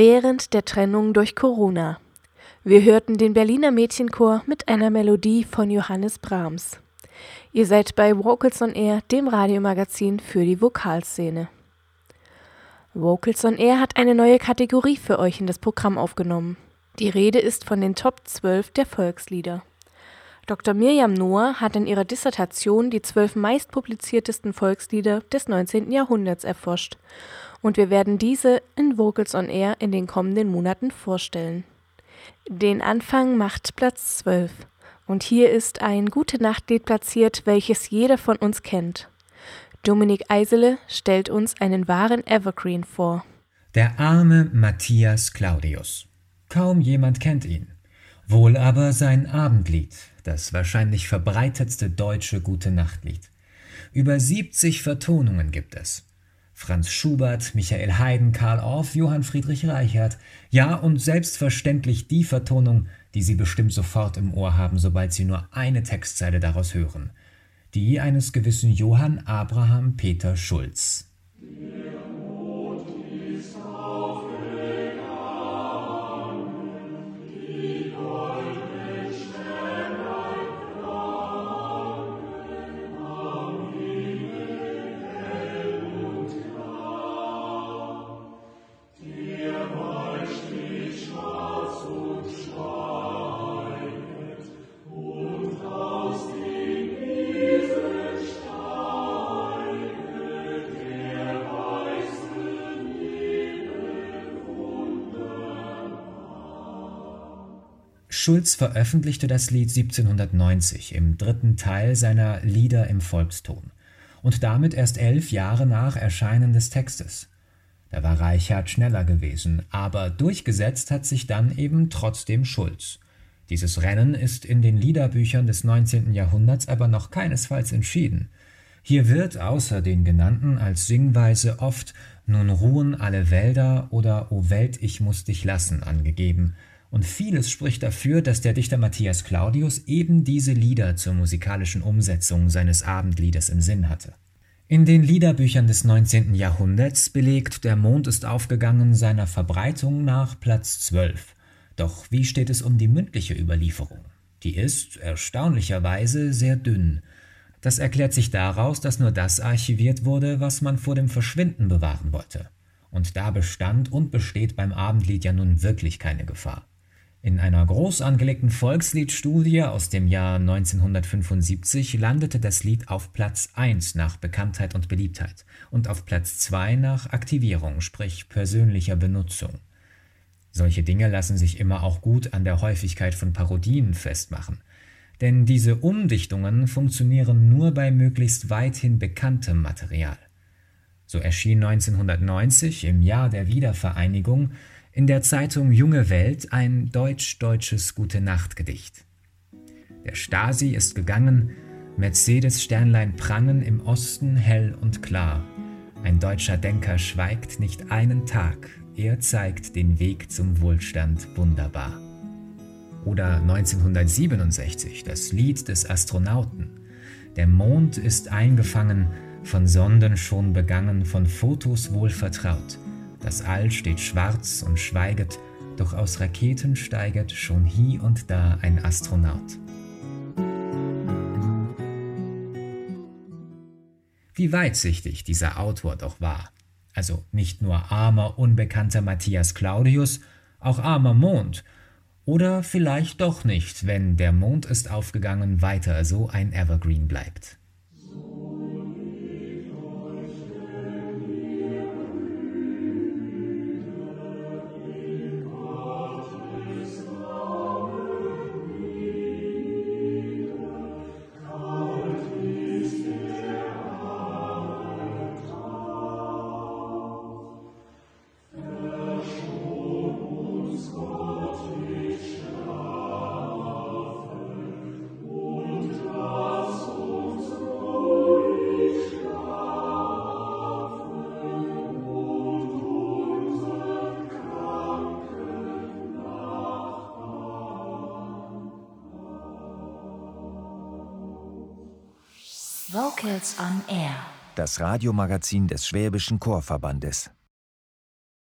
Während der Trennung durch Corona. Wir hörten den Berliner Mädchenchor mit einer Melodie von Johannes Brahms. Ihr seid bei Vocals on Air, dem Radiomagazin für die Vokalszene. Vocals on Air hat eine neue Kategorie für euch in das Programm aufgenommen. Die Rede ist von den Top 12 der Volkslieder. Dr. Mirjam Noah hat in ihrer Dissertation die zwölf meistpubliziertesten Volkslieder des 19. Jahrhunderts erforscht und wir werden diese in Vocals on Air in den kommenden Monaten vorstellen. Den Anfang macht Platz 12 und hier ist ein Gute Nachtlied platziert, welches jeder von uns kennt. Dominik Eisele stellt uns einen wahren Evergreen vor. Der arme Matthias Claudius. Kaum jemand kennt ihn. Wohl aber sein Abendlied, das wahrscheinlich verbreitetste deutsche Gute-Nacht-Lied. Über 70 Vertonungen gibt es. Franz Schubert, Michael Haydn, Karl Orff, Johann Friedrich Reichert. Ja, und selbstverständlich die Vertonung, die Sie bestimmt sofort im Ohr haben, sobald Sie nur eine Textzeile daraus hören. Die eines gewissen Johann Abraham Peter Schulz. Schulz veröffentlichte das Lied 1790 im dritten Teil seiner Lieder im Volkston und damit erst elf Jahre nach Erscheinen des Textes. Da war Reichard schneller gewesen, aber durchgesetzt hat sich dann eben trotzdem Schulz. Dieses Rennen ist in den Liederbüchern des 19. Jahrhunderts aber noch keinesfalls entschieden. Hier wird außer den genannten als Singweise oft Nun ruhen alle Wälder oder O Welt, ich muss dich lassen angegeben, und vieles spricht dafür, dass der Dichter Matthias Claudius eben diese Lieder zur musikalischen Umsetzung seines Abendliedes im Sinn hatte. In den Liederbüchern des 19. Jahrhunderts belegt Der Mond ist aufgegangen seiner Verbreitung nach Platz 12. Doch wie steht es um die mündliche Überlieferung? Die ist, erstaunlicherweise, sehr dünn. Das erklärt sich daraus, dass nur das archiviert wurde, was man vor dem Verschwinden bewahren wollte. Und da bestand und besteht beim Abendlied ja nun wirklich keine Gefahr. In einer groß angelegten Volksliedstudie aus dem Jahr 1975 landete das Lied auf Platz 1 nach Bekanntheit und Beliebtheit und auf Platz 2 nach Aktivierung, sprich persönlicher Benutzung. Solche Dinge lassen sich immer auch gut an der Häufigkeit von Parodien festmachen. Denn diese Umdichtungen funktionieren nur bei möglichst weithin bekanntem Material. So erschien 1990 im Jahr der Wiedervereinigung in der Zeitung Junge Welt ein deutsch-deutsches Gute-Nacht-Gedicht. Der Stasi ist gegangen, Mercedes-Sternlein prangen im Osten hell und klar. Ein deutscher Denker schweigt nicht einen Tag, er zeigt den Weg zum Wohlstand wunderbar. Oder 1967 das Lied des Astronauten. Der Mond ist eingefangen, von Sonden schon begangen, von Fotos wohl vertraut. Das All steht schwarz und schweiget, doch aus Raketen steiget schon hie und da ein Astronaut. Wie weitsichtig dieser Autor doch war. Also nicht nur armer, unbekannter Matthias Claudius, auch armer Mond. Oder vielleicht doch nicht, wenn der Mond ist aufgegangen weiter so ein Evergreen bleibt. Vocals on Air. Das Radiomagazin des Schwäbischen Chorverbandes.